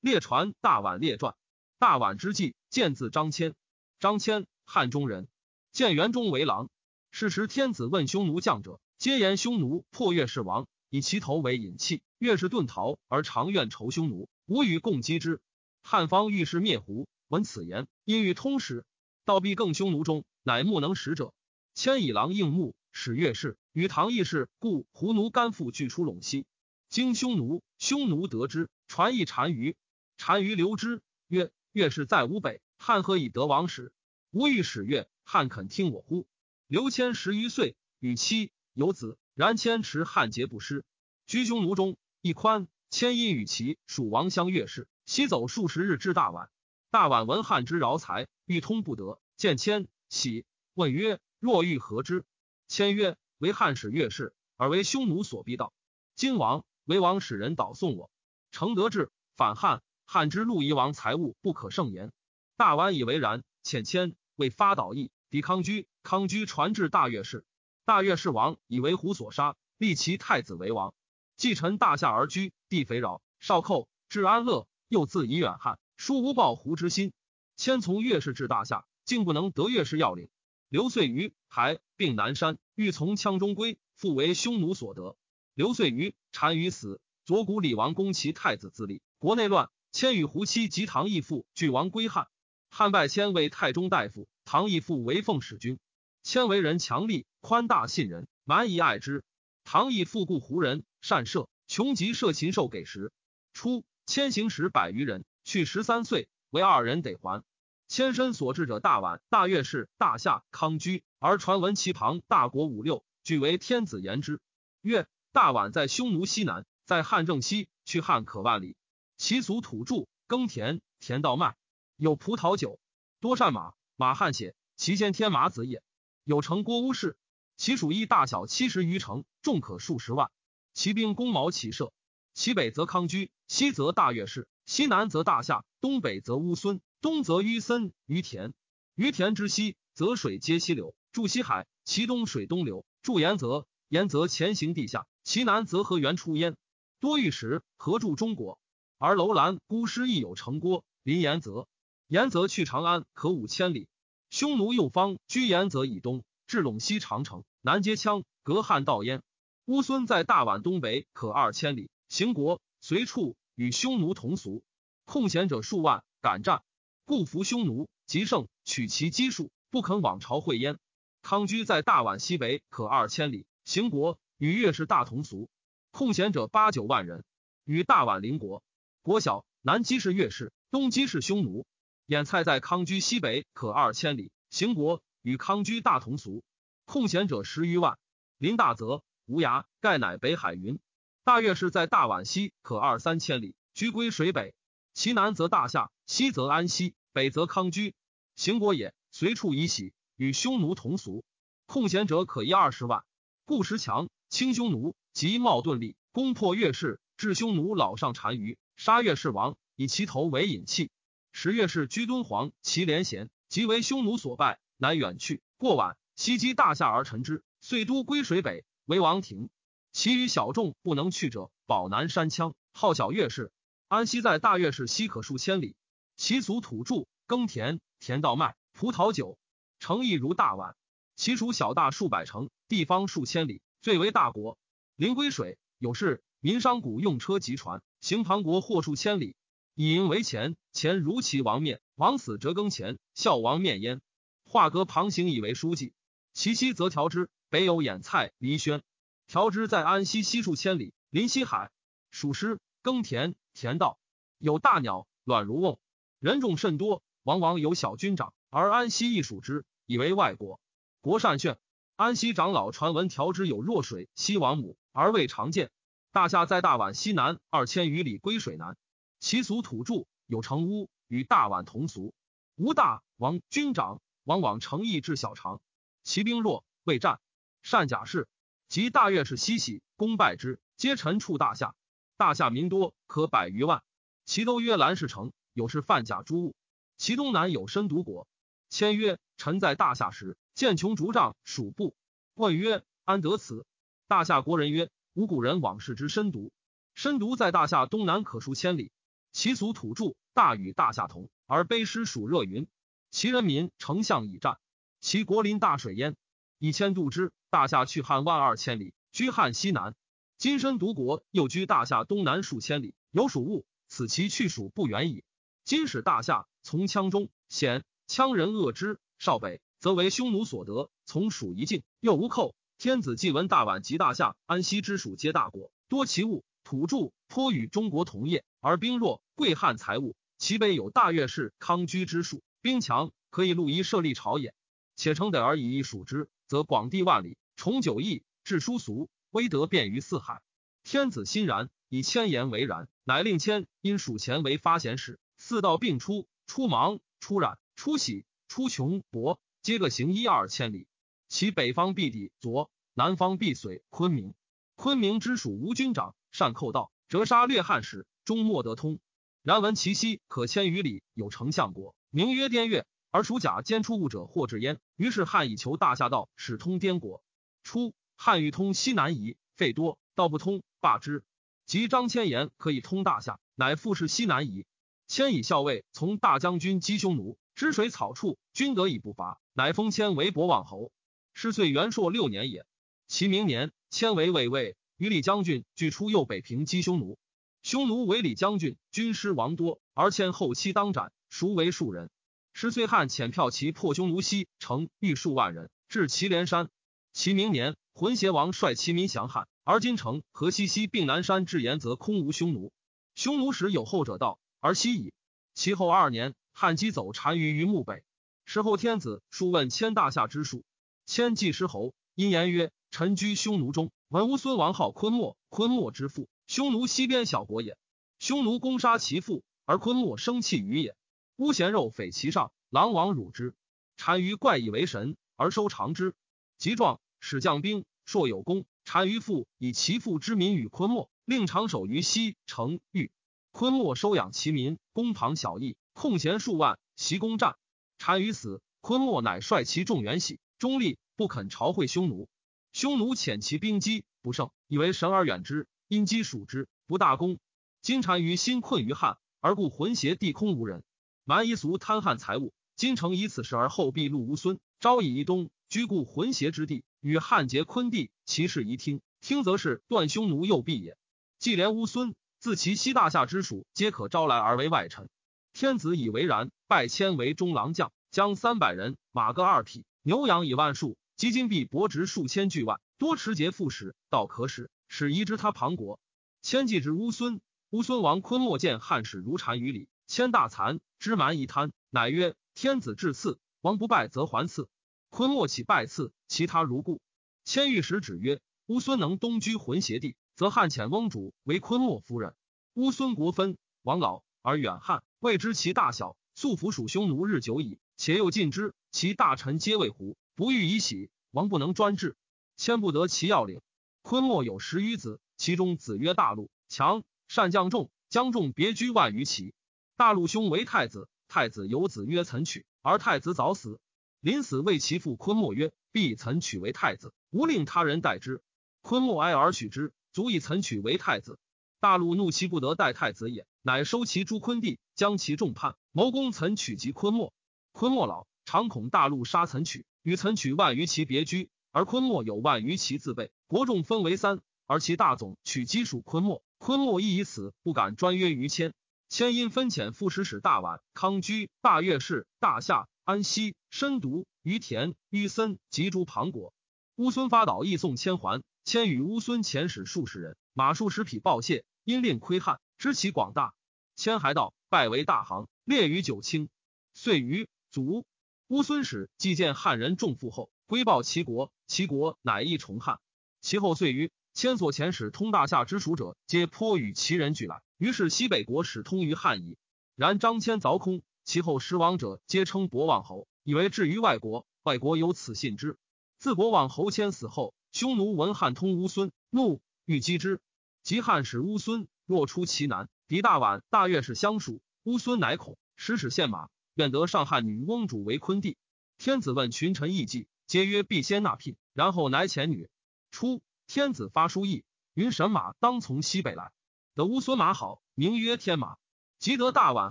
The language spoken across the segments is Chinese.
列传大宛列传。大宛之际，见字张骞。张骞，汉中人，建元中为郎。是时天子问匈奴将者，皆言匈奴破越氏王，以其头为引器。越氏遁逃，而常愿仇匈奴，无与共击之。汉方欲是灭胡，闻此言，因欲通使，道必更匈奴中，乃木能使者。千以狼应募，使越氏与唐义士，故胡奴甘父俱出陇西。经匈奴，匈奴得之，传一单于。单于留之，曰：“越氏在吾北，汉何以得王使？吾欲使越，汉肯听我乎？”刘谦十余岁，与妻有子，然谦持汉节不失。居匈奴中，一宽。谦因与其属王相越氏，西走数十日至大宛。大宛闻汉之饶财，欲通不得，见谦喜，问曰：“若欲何之？”谦曰：“为汉使越氏，而为匈奴所逼道。今王为王使人导送我，承德志反汉。汉之陆夷王财物不可胜言。大宛以为然，遣谦为发导义，抵康居。康居传至大越氏，大越氏王以为胡所杀，立其太子为王。继承大夏而居，地肥饶，少寇，至安乐。又自以远汉，殊无报胡之心。迁从越氏至大夏，竟不能得越氏要领。刘遂于还并南山，欲从羌中归，复为匈奴所得。刘遂于单于死，左谷李王攻其太子自立，国内乱。迁与胡妻及唐义父俱亡归汉。汉拜迁为太中大夫，唐义父为奉使君。迁为人强力，宽大信人，蛮夷爱之。唐义父故胡人，善射，穷极射禽兽给食。初，迁行时百余人，去十三岁，为二人得还。迁身所至者，大宛、大月氏、大夏、康居，而传闻其旁大国五六，俱为天子言之。曰：大宛在匈奴西南，在汉正西，去汉可万里。其俗土著，耕田，田稻麦，有葡萄酒，多善马，马汗血，其先天马子也。有城郭乌氏，其属邑大小七十余城，众可数十万。其兵弓矛骑射，其北则康居，西则大月氏，西南则大夏，东北则乌孙。东则于森于田，于田之西，则水皆西流，注西海；其东水东流，注沿泽，沿泽前行地下；其南则河源出焉。多玉石，合注中国。而楼兰、孤师亦有城郭，临延泽。延泽去长安，可五千里。匈奴右方居延泽以东，至陇西长城，南接羌，隔汉道焉。乌孙在大宛东北，可二千里。行国随处与匈奴同俗，空闲者数万，敢战。故服匈奴，极胜，取其基数，不肯往朝会焉。康居在大宛西北，可二千里。行国与越氏大同俗，空闲者八九万人，与大宛邻国。国小，南击是越氏，东击是匈奴。眼蔡在康居西北，可二千里。行国与康居大同俗，控贤者十余万。临大泽，无涯，盖乃北海云。大越氏在大宛西，可二三千里，居归水北。其南则大夏，西则安西。北则康居，行国也，随处以喜，与匈奴同俗。控贤者可一二十万。故时强，轻匈奴，即冒顿力，攻破越氏，至匈奴老上单于，杀越氏王，以其头为引器。十月氏居敦煌，其连贤，即为匈奴所败，乃远去。过晚，西击大夏而臣之，遂都归水北，为王庭。其余小众不能去者，保南山羌，号小越氏。安西在大越氏西可数千里。其俗土著，耕田，田稻麦，葡萄酒，城邑如大宛。其属小大数百城，地方数千里，最为大国。临归水，有事，民商贾用车及船，行庞国或数千里，以银为钱。钱如其王面，王死折更钱，孝王面焉。画阁旁行以为书记。其西则调之，北有兖蔡、黎轩。调之在安西西数千里，临西海，属师，耕田，田道，有大鸟，卵如瓮。人众甚多，往往有小军长，而安西亦属之，以为外国。国善炫，安西长老传闻调之有弱水，西王母而未常见。大夏在大宛西南二千余里，归水南。其俗土著，有城屋，与大宛同俗。吴大王军长，往往乘邑至小长。其兵弱，未战，善甲士。及大月氏西徙，攻败之，皆臣处大夏。大夏民多，可百余万。其都曰兰氏城。有是贩甲诸物，其东南有深毒国。签曰：臣在大夏时，见穷竹杖，属部。问曰：安得此？大夏国人曰：吾古人往事之深读。深读在大夏东南，可数千里。其俗土著，大与大夏同，而卑师属热云。其人民丞相以战，其国临大水淹，以千度之。大夏去汉万二千里，居汉西南。今身独国，又居大夏东南数千里，有属物，此其去属不远矣。今使大夏从羌中，险羌人恶之；少北，则为匈奴所得，从属一境，又无寇。天子既闻大宛及大夏、安息之属皆大国，多其物，土著颇与中国同业，而兵弱，贵汉财物。其北有大月氏、康居之术，兵强，可以路夷设立朝也。且称得而以一属之，则广地万里，崇九义，治殊俗，威德遍于四海。天子欣然，以千言为然，乃令千因属前为发贤士，四道并出，出忙，出染，出喜，出穷薄，皆各行一二千里。其北方必抵左，南方必随昆明。昆明之属无军长，善寇盗，折杀掠汉使，终莫得通。然闻其西可千余里有丞相国，名曰滇越，而属甲兼出物者或至焉。于是汉以求大夏道，使通滇国。初，汉欲通西南夷，费多，道不通，罢之。及张骞言可以通大夏，乃复是西南夷。迁以校尉从大将军击匈奴，知水草处，均得以不伐，乃封迁为博望侯。是岁元朔六年也。其明年，迁为卫尉，与李将军俱出右北平击匈奴。匈奴为李将军，军师王多，而迁后期当斩，孰为数人。是岁汉遣票骑破匈奴西城，欲数万人，至祁连山。其明年，浑邪王率其民降汉，而今城、河西西并南山至延，则空无匈奴。匈奴时有后者道，而西矣。其后二年，汉击走单于于墓北。时后天子数问千大夏之术。迁祭师侯，因言曰：“臣居匈奴中，闻乌孙王号昆莫，昆莫之父，匈奴西边小国也。匈奴攻杀其父，而昆莫生气于也。乌咸肉匪其上，狼王辱之。单于怪以为神，而收长之。及壮，使将兵，硕有功。单于父以其父之民与昆莫，令长守于西城域。昆莫收养其民，攻庞小邑，控弦数万，袭攻战。单于死，昆莫乃率其众援喜。”中立不肯朝会匈奴，匈奴遣其兵击不胜，以为神而远之，因击属之，不大功。今单于心困于汉，而故浑邪地空无人，蛮夷俗贪汉财物。今诚以此事而后必戮乌孙，昭以一东，居故浑邪之地，与汉结昆地，其事宜听。听则是断匈奴右臂也。既连乌孙，自其西大夏之属，皆可招来而为外臣。天子以为然，拜迁为中郎将，将三百人，马各二匹。牛羊以万数，积金币薄值数千巨万，多持节副使，道可使，使移之他庞国。迁祭之乌孙，乌孙王昆莫见汉使如单于礼，千大惭，知蛮一贪，乃曰：天子至赐，王不拜则还赐。昆莫起拜赐，其他如故。迁御史指曰：乌孙能东居浑邪地，则汉遣翁主为昆莫夫人。乌孙国分，王老而远汉，未知其大小，素服属匈奴日久矣。且又近之，其大臣皆为胡，不欲以喜。王不能专制，迁不得其要领。昆莫有十余子，其中子曰大陆，强善将众，将众别居万余骑。大陆兄为太子，太子有子曰岑取，而太子早死。临死为其父昆莫曰：“必岑取为太子，无令他人代之。”昆莫哀而许之，足以岑取为太子。大陆怒其不得代太子也，乃收其诸昆地，将其众叛，谋攻岑取及昆莫。昆莫老，常恐大陆杀岑取，与岑取万余骑别居，而昆莫有万余骑自备。国众分为三，而其大总取击属昆莫。昆莫亦以此不敢专约于谦。谦因分遣副使使大宛、康居、大月氏、大夏、安西、深毒、于田、于森及诸庞国。乌孙发岛，亦送千还。谦与乌孙遣使数十人，马数十匹报谢，因令窥汉，知其广大。谦还道，拜为大行，列于九卿。遂于。卒。乌孙使既见汉人众富后，归报齐国，齐国乃亦崇汉。其后遂于千所前使通大夏之属者，皆颇与齐人俱来。于是西北国使通于汉矣。然张骞凿空，其后十王者，皆称博望侯，以为至于外国，外国有此信之。自博望侯迁死后，匈奴闻汉通乌孙，怒欲击之。及汉使乌孙若出其南，敌大宛、大月氏相属，乌孙乃恐，使使献马。愿得上汉女翁主为昆弟。天子问群臣议计，皆曰必先纳聘，然后乃遣女。初，天子发书议，云神马当从西北来。得乌孙马好，名曰天马。即得大宛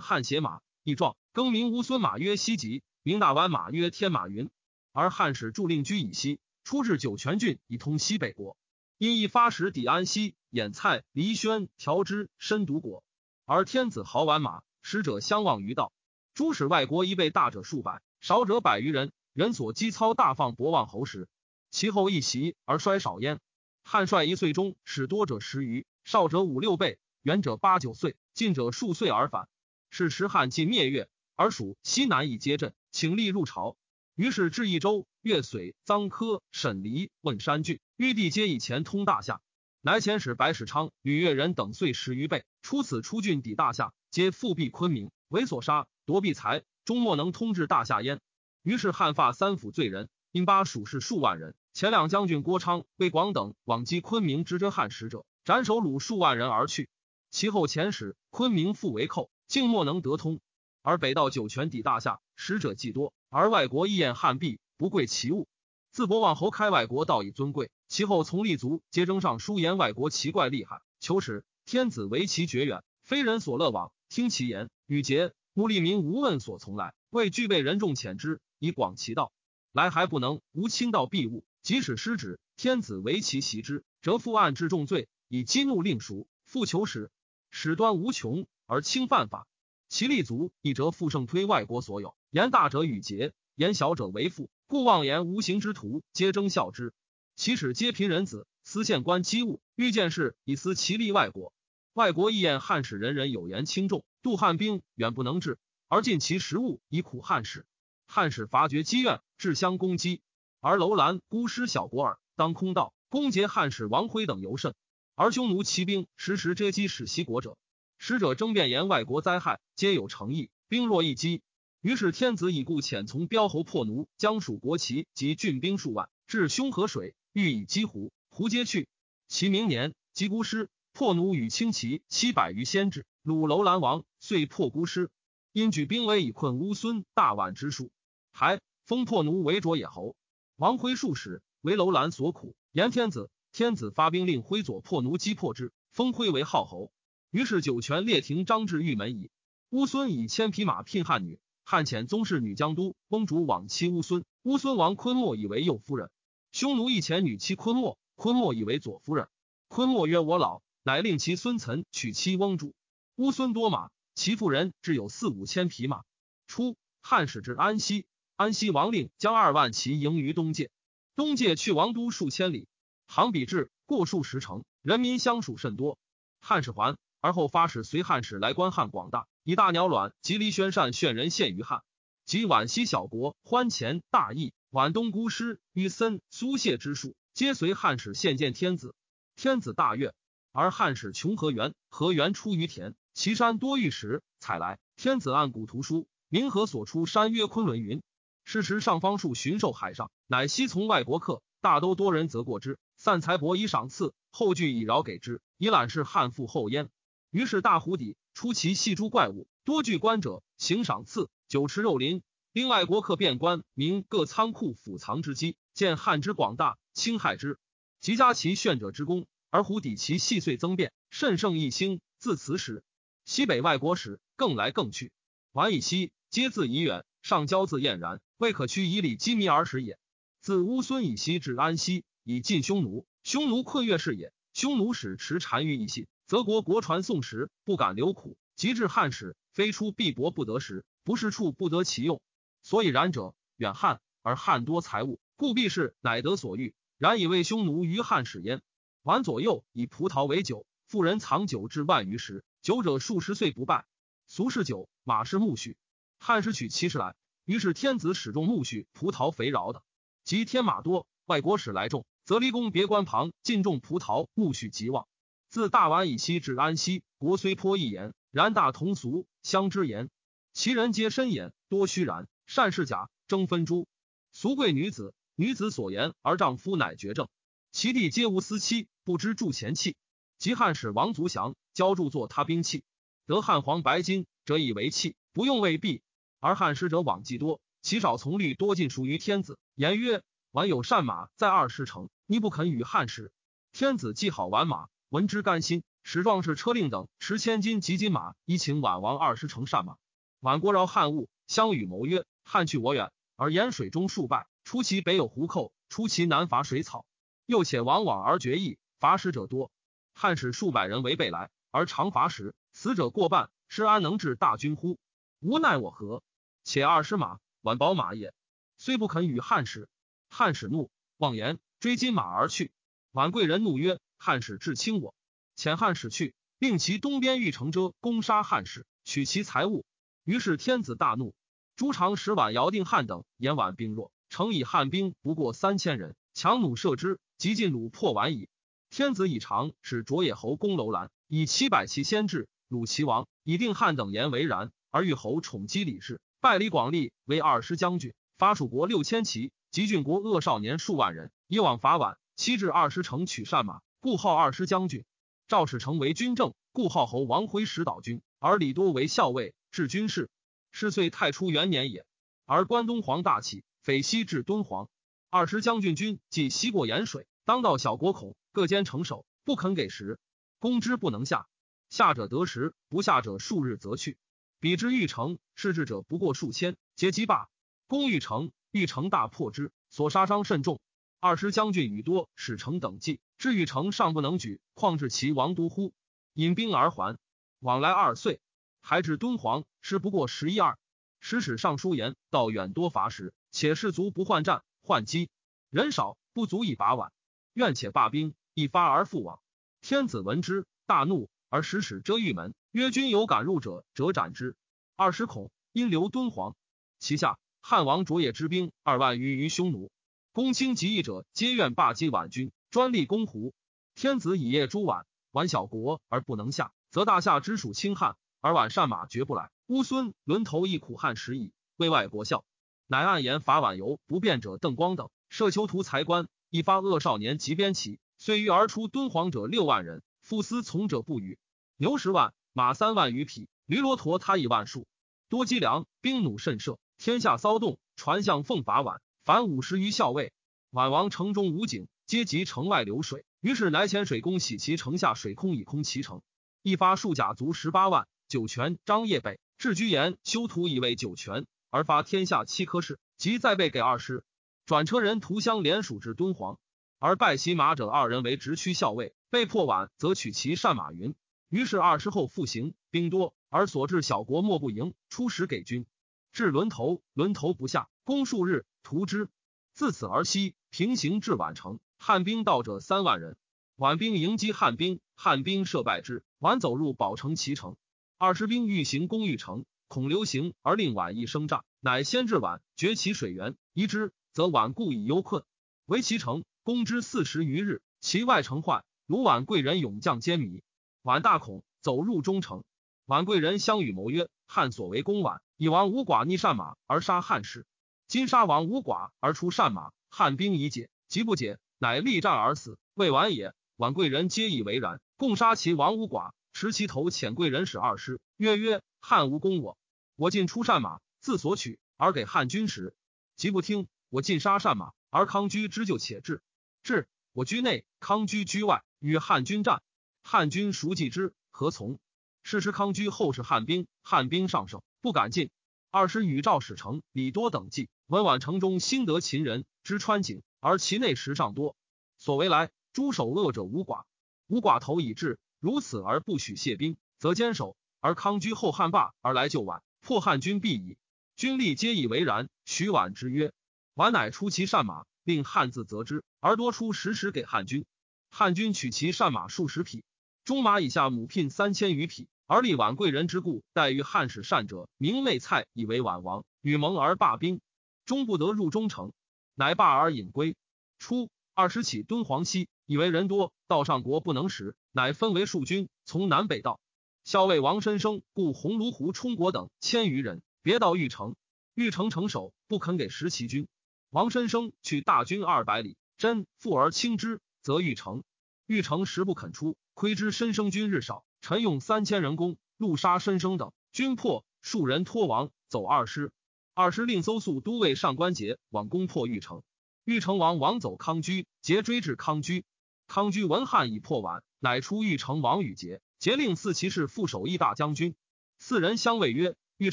汉写马，一状，更名乌孙马曰西吉，名大宛马曰天马云。而汉使驻令居以西，出至酒泉郡，以通西北国。因一发使抵安西，演蔡、黎宣、调之，深独国。而天子豪玩马，使者相望于道。诸使外国一备大者数百，少者百余人。人所积操大放博望侯时，其后一袭而衰少焉。汉帅一岁中，使多者十余，少者五六倍，远者八九岁，近者数岁而返。是时汉尽灭越，而蜀西南以接镇，请立入朝。于是至益州、越绥、臧科、沈黎、汶山郡，玉帝皆以前通大夏。乃遣使白史昌、吕越人等岁十余倍，出此出郡抵大夏，皆复辟昆明，为所杀，夺必财，终莫能通至大夏焉。于是汉发三府罪人，因巴蜀士数万人。前两将军郭昌、魏广等往击昆明之遮汉使者，斩首虏数万人而去。其后遣使昆明复为寇，竟莫能得通。而北道酒泉抵大夏，使者既多，而外国亦厌汉币，不贵其物。自博望侯开外国道以尊贵。其后从立足皆征上书言外国奇怪厉害，求使天子为其绝远，非人所乐往。听其言，与节穆利民无问所从来，未具备人众遣之，以广其道。来还不能无亲道必物，即使失旨，天子为其袭之，则复案治重罪，以激怒令赎，复求使，使端无穷而轻犯法。其立足亦则复盛推外国所有，言大者与节，言小者为父，故妄言无形之徒，皆争效之。其使皆贫人子，思县官机务，欲见事以思其利外国。外国亦厌汉使，人人有言轻重，杜汉兵远不能至，而尽其食物以苦汉使。汉使伐绝积怨，至相攻击。而楼兰孤师小国耳，当空道攻劫汉使王辉等尤甚。而匈奴骑兵时时遮击使西国者，使者争辩言外国灾害，皆有诚意，兵若一击。于是天子已故遣从标侯破奴，将属国旗及郡兵数万，至匈河水。欲以击胡，胡皆去。其明年，及孤师，破奴与轻骑七百余先至，鲁楼兰王，遂破孤师。因举兵威以困乌孙、大宛之数，还封破奴为卓野侯。王辉数使为楼兰所苦，言天子。天子发兵令辉左破奴，击破之，封辉为号侯。于是酒泉列亭张至玉门矣。乌孙以千匹马聘汉女，汉遣宗室女江都翁主往妻乌孙，乌孙王昆莫以为右夫人。匈奴一前女妻昆莫，昆莫以为左夫人。昆莫曰：“我老，乃令其孙岑娶妻翁主。乌孙多马，其妇人至有四五千匹马。初，汉使至安西，安西王令将二万骑迎于东界。东界去王都数千里，行比至，过数十城，人民相属甚多。汉使还，而后发使随汉使来观汉广大，以大鸟卵及离宣善炫人献于汉，及皖西小国欢前大义。皖东孤师于森、苏谢之术，皆随汉使献见天子。天子大悦，而汉使穷河源，河源出于田，其山多玉石，采来。天子按古图书，明河所出山曰昆仑云。是时上方数巡狩海上，乃悉从外国客，大都多人则过之，散财帛以赏赐，后具以饶给之，以览是汉复后焉。于是大湖底出其细诸怪物，多具官者，行赏赐，酒池肉林。另外国客遍观，明各仓库府藏之机，见汉之广大，侵害之，即加其炫者之功，而胡底其细碎增变，甚胜一星。自此始，西北外国使更来更去，宛以西，皆自以远，上交自晏然，未可屈以礼机弥而使也。自乌孙以西至安西，以尽匈奴，匈奴困越是也。匈奴使持单于一信，则国国传宋时，不敢留苦，及至汉使，非出必帛不得食，不是处不得其用。所以然者，远汉而汉多财物，故必是乃得所欲。然以为匈奴于汉使焉。宛左右以葡萄为酒，妇人藏酒至万余时，酒者数十岁不败。俗是酒，马是苜蓿。汉时取七十来，于是天子始种苜蓿、葡萄肥饶的。及天马多，外国使来种，则离宫别关旁尽种葡萄、苜蓿极旺。自大宛以西至安西，国虽颇异言，然大同俗，相之言。其人皆深言，多虚然。善是假，争分珠。俗贵女子，女子所言而丈夫乃绝症。其弟皆无私妻，不知铸贤器。及汉使王族祥浇铸作他兵器，得汉黄白金，则以为器，不用未必。而汉使者往计多，其少从律多尽属于天子。言曰：宛有善马在二十城，你不肯与汉使。天子既好玩马，闻之甘心，使壮士车令等持千金及金马，以请宛王二十乘善马。宛国饶汉物，相与谋曰：“汉去我远，而盐水中数败。出其北有胡寇，出其南伐水草。又且往往而决意，伐食者多。汉使数百人为备来，而常伐时，死者过半，师安能治大军乎？无奈我何？且二十马，宛宝马也，虽不肯与汉使。汉使怒，妄言，追金马而去。宛贵人怒曰：‘汉使至轻我。’遣汉使去，令其东边玉城遮攻杀汉使，取其财物。于是天子大怒。朱常使宛姚定汉等言宛兵弱，诚以汉兵不过三千人，强弩射之，即尽虏破宛矣。天子以长使卓野侯攻楼兰，以七百骑先至，鲁齐王，以定汉等言为然。而欲侯宠姬李氏，拜李广利为二师将军，发蜀国六千骑，及郡国恶少年数万人，以往伐宛。七至二师城取善马，故号二师将军。赵使成为军政，故号侯王辉使导军，而李多为校尉，治军事。是岁太初元年也。而关东皇大起，匪西至敦煌。二师将军军既西过盐水，当到小国孔，各坚城守，不肯给食。攻之不能下，下者得食，不下者数日则去。彼之玉城，失志者不过数千，皆击罢。攻玉城，玉城大破之，所杀伤甚重。二师将军与多使城等计。至玉城尚不能举，况至其王都乎？引兵而还，往来二岁，还至敦煌，时不过十一二。使使尚书言道远多乏食，且士卒不换战，换饥人少，不足以把碗。愿且罢兵，一发而复往。天子闻之，大怒，而使使遮玉门，曰：“君有敢入者，折斩之。”二十恐，因留敦煌。其下汉王卓野之兵二万余于匈奴，公卿及义者，皆愿罢击宛军。专立公胡，天子以夜诛宛，宛小国而不能下，则大夏之属轻汉，而宛善马绝不来。乌孙轮头亦苦汉时矣，为外国笑。乃暗言伐宛游不便者邓光等，设囚徒才官，一发恶少年及边骑，遂欲而出敦煌者六万人，夫思从者不语。牛十万，马三万余匹，驴骆驼他以万数，多积粮，兵弩甚设，天下骚动，传相奉法宛，凡五十余校尉。宛王城中无井。皆及城外流水，于是来遣水工洗其城下水空，以空其城。一发数甲卒十八万。酒泉张掖北置居延修图以为酒泉，而发天下七科士，即再备给二师。转车人图相连属至敦煌，而拜其马者二人为直驱校尉，被迫晚，则取其善马云。于是二师后复行，兵多而所至小国莫不迎，出使给军。至轮头，轮头不下，攻数日，屠之。自此而西平行至宛城。汉兵到者三万人，宛兵迎击汉兵，汉兵设败之。宛走入保城其城，二十兵欲行攻玉城，恐流行而令宛一生诈，乃先至宛，绝其水源，移之，则宛故以忧困，围其城，攻之四十余日，其外城坏，卢宛贵人勇将皆迷，宛大恐，走入中城。宛贵人相与谋曰：“汉所为攻宛，以王无寡逆善马而杀汉室，今杀王无寡而出善马，汉兵已解，即不解。”乃力战而死，未完也。宛贵人皆以为然，共杀其王无寡，持其头遣贵人使二师，曰曰：汉无攻我，我尽出善马，自所取而给汉军时，即不听。我尽杀善马，而康居之救且至。至，我居内，康居居外，与汉军战。汉军熟计之，何从？是时康居后是汉兵，汉兵上胜，不敢进。二师与赵使成、李多等计，闻宛城中兴得秦人，知川井。而其内食尚多，所为来诸守恶者无寡，无寡头已至，如此而不许谢兵，则坚守。而康居后汉霸而来救宛，破汉军必矣。军力皆以为然。许宛之曰：“宛乃出其善马，令汉字责之，而多出十时给汉军。汉军取其善马数十匹，中马以下母聘三千余匹，而立宛贵人之故，待遇汉使善者，明媚蔡以为宛王，与盟而罢兵，终不得入中城。”乃罢而引归。初，二十起敦煌西，以为人多，道上国不能食，乃分为数军，从南北道。校尉王申生、故鸿胪湖冲国等千余人，别到玉城。玉城城守不肯给食其军。王申生去大军二百里，真复而轻之，则玉城。玉城时不肯出，窥之申生军日少，臣用三千人攻，戮杀申生等军破，数人脱亡，走二师。二师令搜素都尉上官桀往攻破玉城，玉城王王走康居，桀追至康居，康居闻汉已破宛，乃出玉城王与桀，桀令四骑士副守一大将军。四人相谓曰：“玉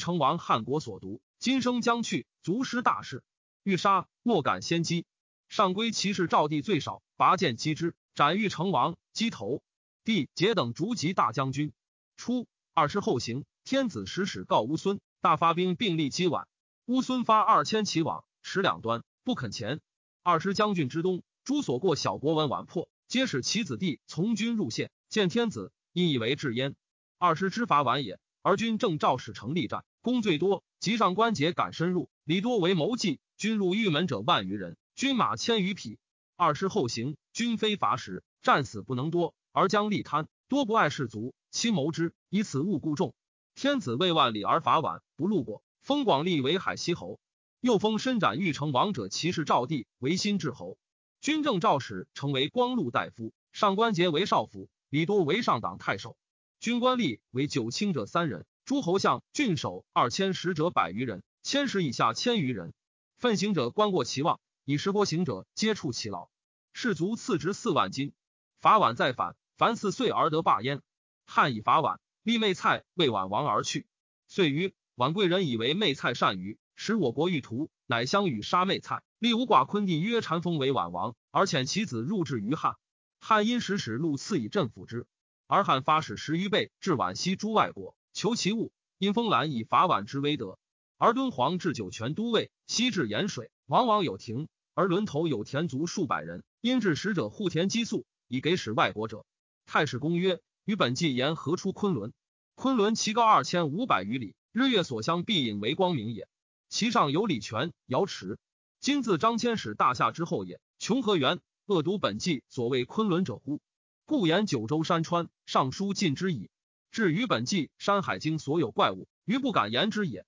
城王汉国所独，今生将去，足失大事。欲杀，莫敢先击。”上归骑士赵地最少，拔剑击之，斩玉成王，击头。帝节等逐级大将军。初，二师后行，天子使使告乌孙，大发兵并立击宛。乌孙发二千骑往，持两端，不肯前。二师将军之东，诸所过小国闻宛破。皆使其子弟从军入县，见天子，因以为至焉。二师之伐晚也，而军正赵使成立战，功最多。及上官桀敢深入，李多为谋计，军入玉门者万余人，军马千余匹。二师后行，军非法使，战死不能多，而将力贪，多不爱士卒，亲谋之，以此误故众。天子为万里而伐宛，不路过，封广利为海西侯，又封伸展玉成王者骑士赵地为新至侯。军政赵使成为光禄大夫，上官桀为少府，李多为上党太守。军官吏为九卿者三人，诸侯相、郡守二千使者百余人，千石以下千余人。奋行者官过其望，以十国行者皆触其劳。士卒赐值四万金。伐宛再反，凡四岁而得罢焉。汉以伐宛，立媚蔡为宛王而去。遂于宛贵人以为媚蔡善于使我国欲图，乃相与杀媚蔡。立吴寡昆弟曰禅封为宛王，而遣其子入质于汉。汉因使使路赐以镇抚之，而汉发使十余倍至宛西诸外国，求其物。因封兰以伐宛之威德，而敦煌置酒泉都尉，西至盐水，往往有亭，而轮头有田卒数百人。因至使者护田积粟，以给使外国者。太史公曰：与本纪言何出昆仑？昆仑其高二千五百余里，日月所相必引为光明也。其上有礼泉、瑶池。今自张骞使大夏之后也，穷河源恶毒本纪所谓昆仑者乎？故言九州山川，尚书尽之矣。至于本纪《山海经》所有怪物，余不敢言之也。